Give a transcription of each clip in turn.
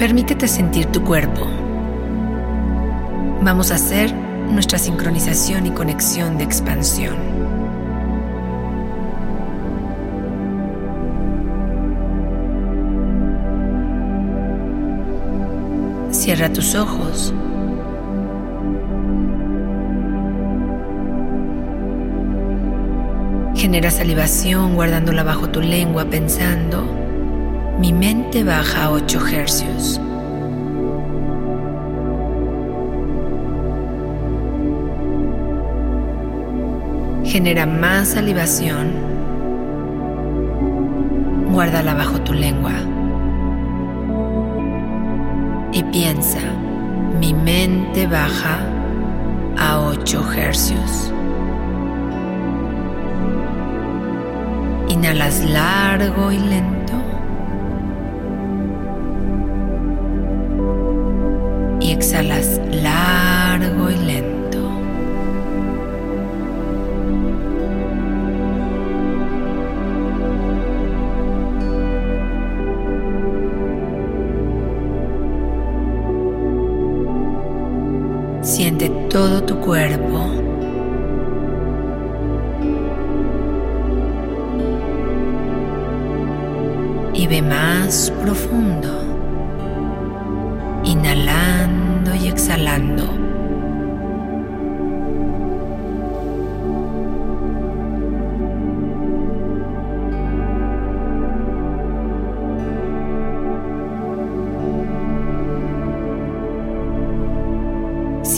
Permítete sentir tu cuerpo. Vamos a hacer nuestra sincronización y conexión de expansión. Cierra tus ojos. Genera salivación guardándola bajo tu lengua pensando, mi mente baja a 8 hercios. Genera más salivación. Guárdala bajo tu lengua. Y piensa, mi mente baja a 8 hercios. Inhalas largo y lento. Exhalas largo y lento. Siente todo tu cuerpo. Y ve más profundo, inhalando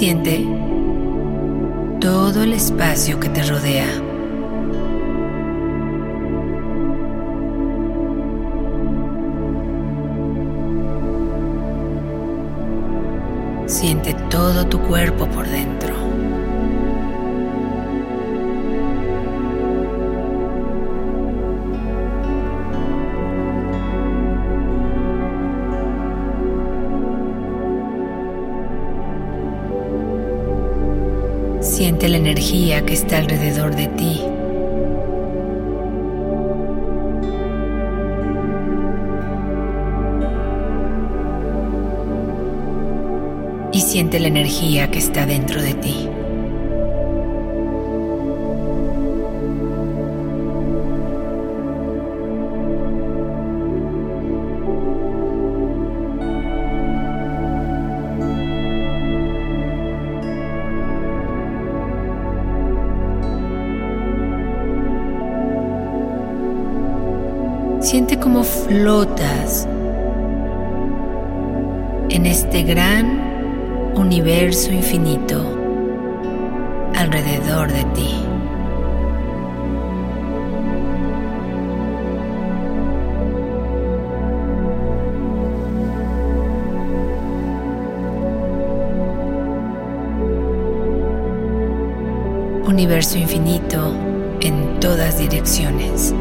Siente todo el espacio que te rodea. Siente todo tu cuerpo por dentro. Siente la energía que está alrededor de ti. Y siente la energía que está dentro de ti. Flotas en este gran universo infinito alrededor de ti. Universo infinito en todas direcciones.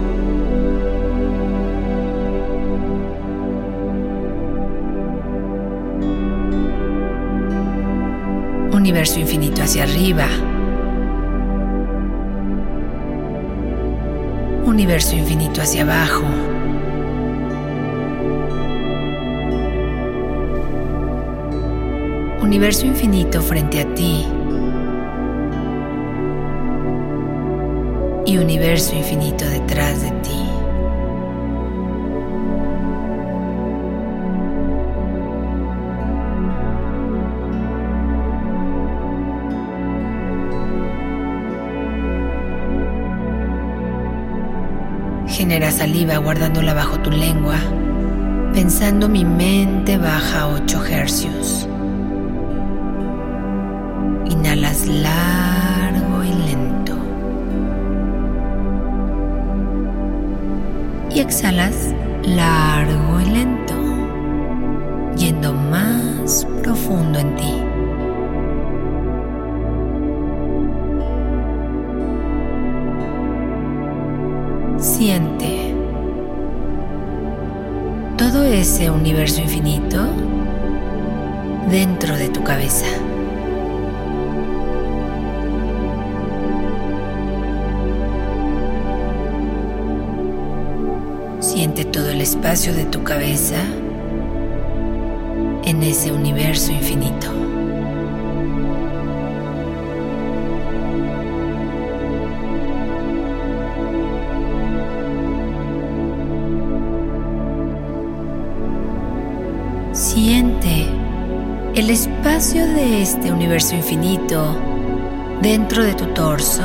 Universo infinito hacia arriba, universo infinito hacia abajo, universo infinito frente a ti. Y universo infinito detrás de ti. Genera saliva guardándola bajo tu lengua, pensando mi mente baja a 8 hercios. Inhalas largo y lento. Y exhalas largo y lento, yendo más profundo en ti. Siente todo ese universo infinito dentro de tu cabeza. Siente todo el espacio de tu cabeza en ese universo infinito. Siente el espacio de este universo infinito dentro de tu torso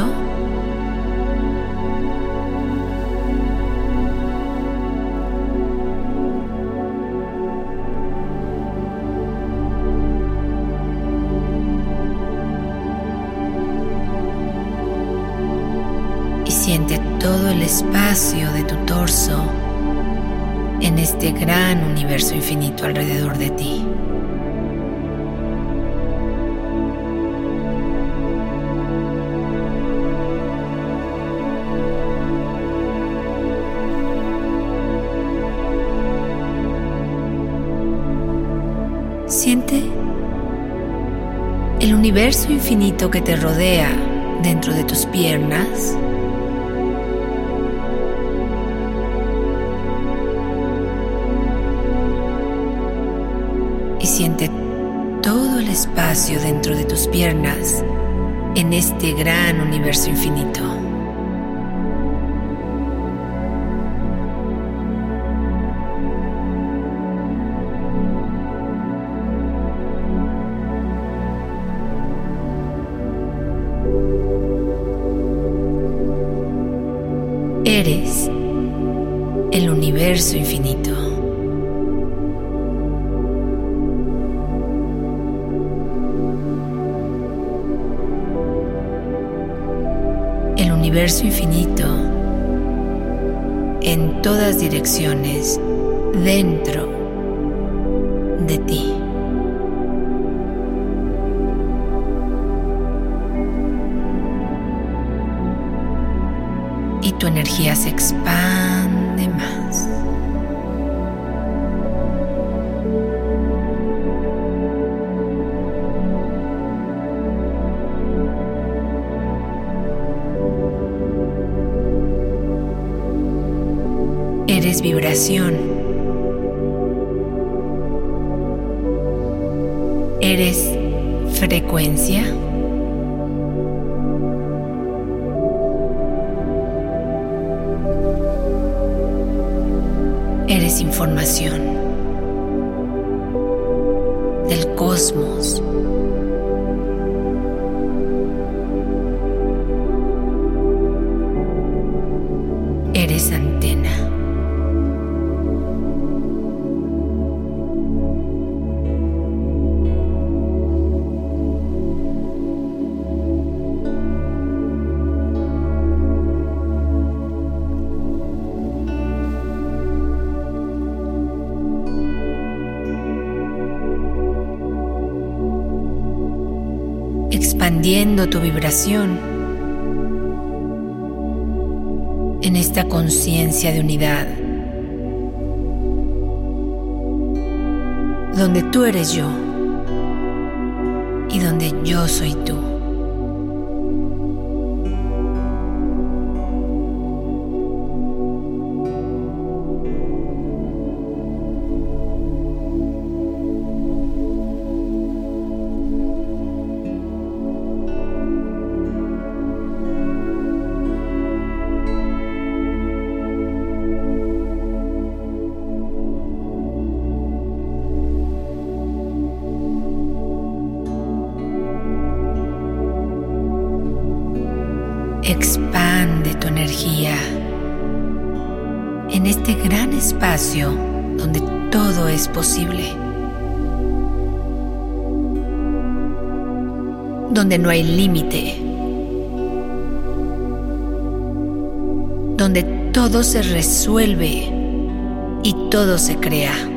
Siente todo el espacio de tu torso en este gran universo infinito alrededor de ti. Siente el universo infinito que te rodea dentro de tus piernas espacio dentro de tus piernas en este gran universo infinito. Eres el universo infinito. Infinito en todas direcciones dentro de ti. Y tu energía se expande Eres frecuencia. Eres información del cosmos. Expandiendo tu vibración en esta conciencia de unidad, donde tú eres yo y donde yo soy tú. Expande tu energía en este gran espacio donde todo es posible. Donde no hay límite. Donde todo se resuelve y todo se crea.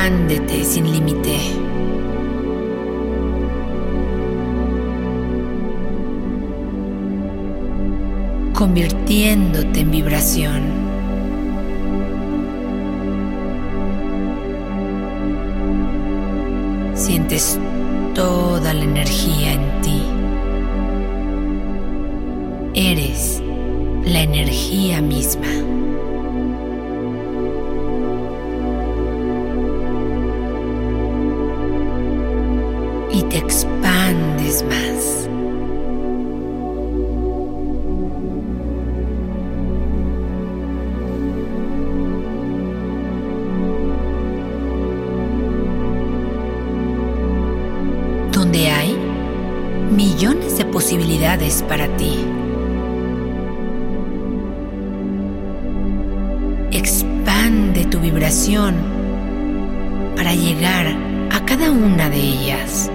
Expándete sin límite. Convirtiéndote en vibración. Sientes toda la energía en ti. eres la energía misma. Millones de posibilidades para ti. Expande tu vibración para llegar a cada una de ellas.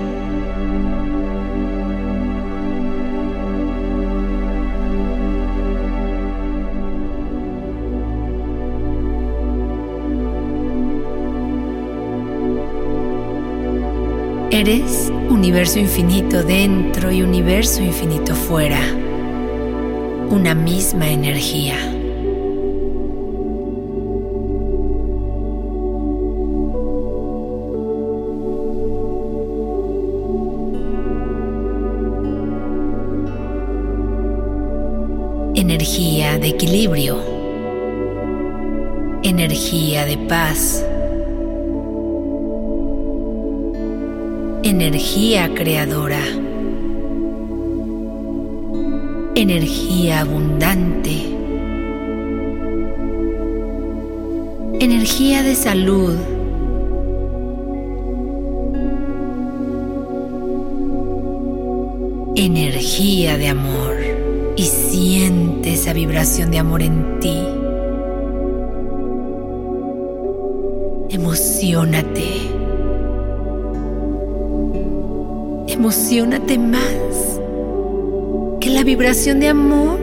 Eres universo infinito dentro y universo infinito fuera. Una misma energía. Energía de equilibrio. Energía de paz. Energía creadora, energía abundante, energía de salud, energía de amor y siente esa vibración de amor en ti. Emocionate. Emocionate más. Que la vibración de amor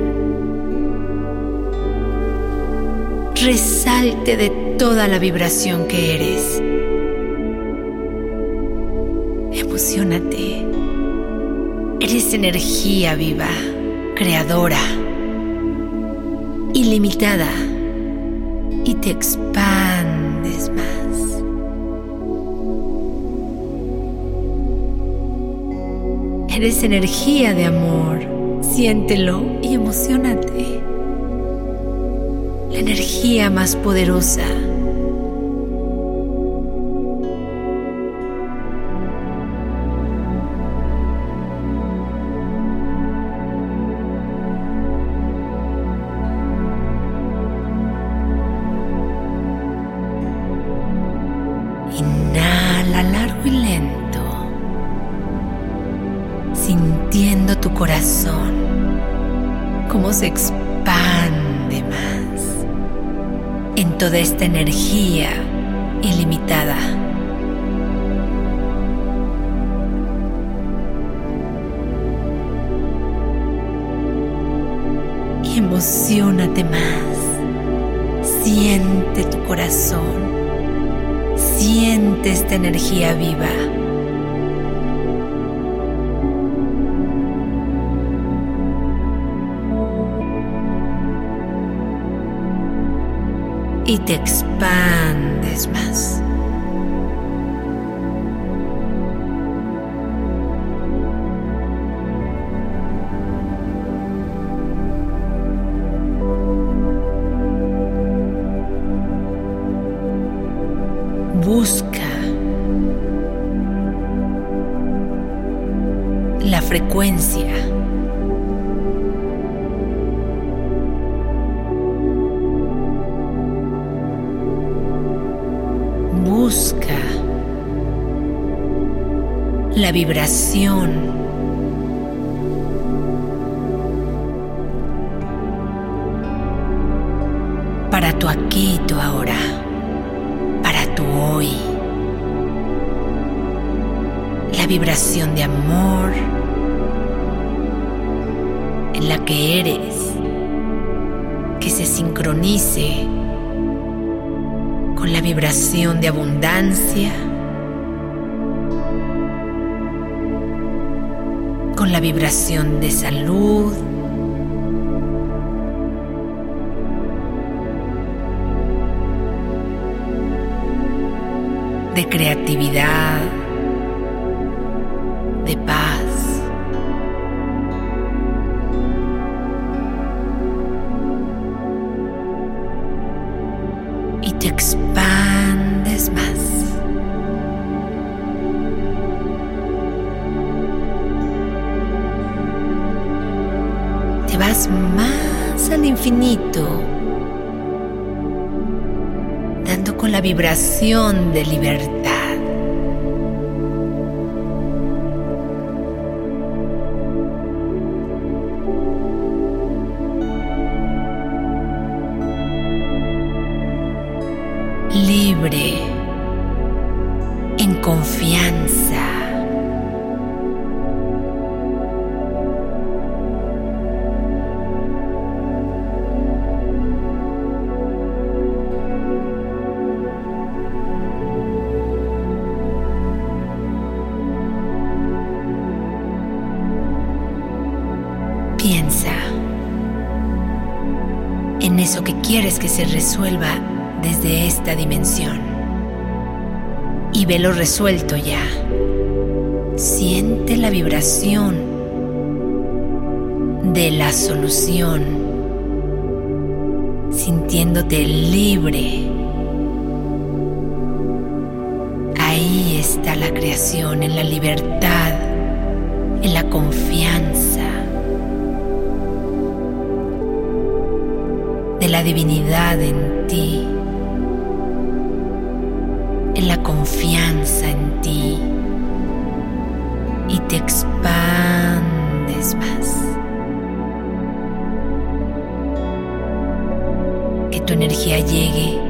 resalte de toda la vibración que eres. Emocionate. Eres energía viva, creadora, ilimitada y te expandes Eres energía de amor. Siéntelo y emocionate. La energía más poderosa. En toda esta energía ilimitada. Y emocionate más, siente tu corazón, siente esta energía viva. Y te expandes más. Busca la frecuencia vibración. Para tu aquí y tu ahora, para tu hoy. La vibración de amor en la que eres, que se sincronice con la vibración de abundancia, la vibración de salud, de creatividad, de paz. Dando con la vibración de libertad. Quieres que se resuelva desde esta dimensión y velo resuelto ya. Siente la vibración de la solución, sintiéndote libre. Ahí está la creación, en la libertad, en la confianza. La divinidad en ti en la confianza en ti y te expandes más. Que tu energía llegue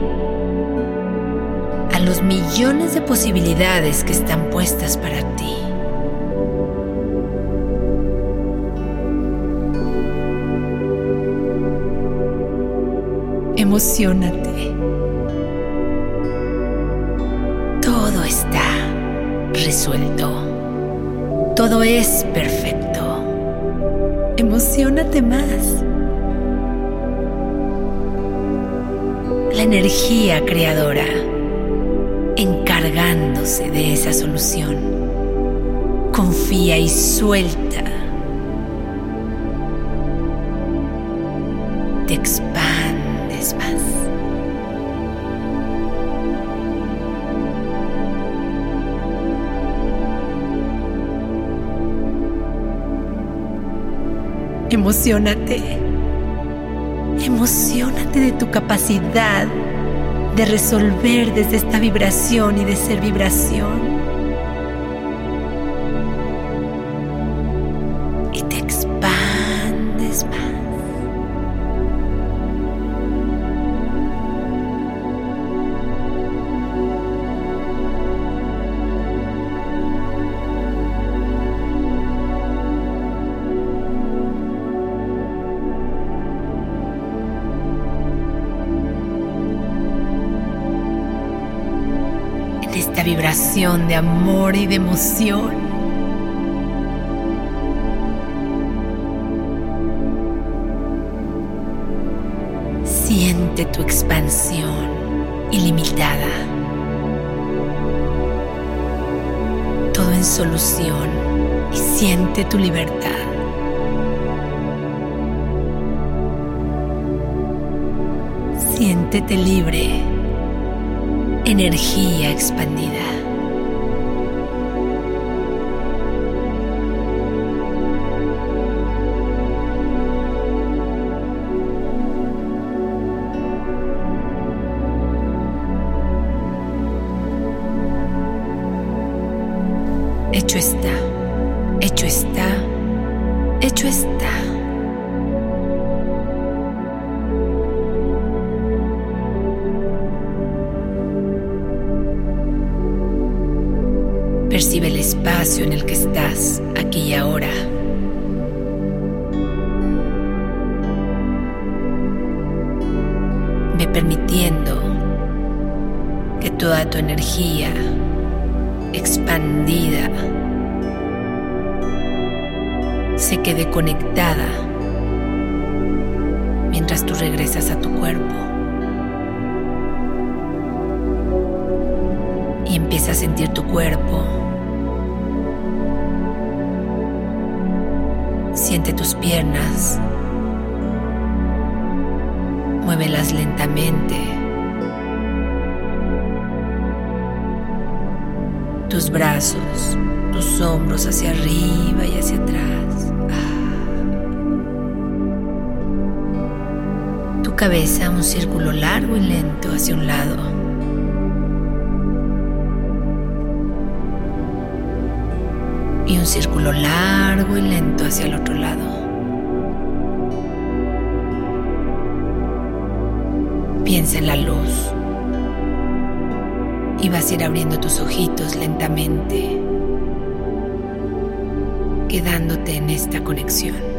a los millones de posibilidades que están puestas para ti. Emocionate. resuelto. Todo es perfecto. Emocionate más. La energía creadora encargándose de esa solución. Confía y suelta. Te Emocionate. Emocionate de tu capacidad de resolver desde esta vibración y de ser vibración. Esta vibración de amor y de emoción. Siente tu expansión ilimitada. Todo en solución y siente tu libertad. Siéntete libre energía expandida. se quede conectada mientras tú regresas a tu cuerpo y empieza a sentir tu cuerpo. Siente tus piernas. Muévelas lentamente. Tus brazos, tus hombros hacia arriba y hacia atrás. Cabeza un círculo largo y lento hacia un lado. Y un círculo largo y lento hacia el otro lado. Piensa en la luz y vas a ir abriendo tus ojitos lentamente, quedándote en esta conexión.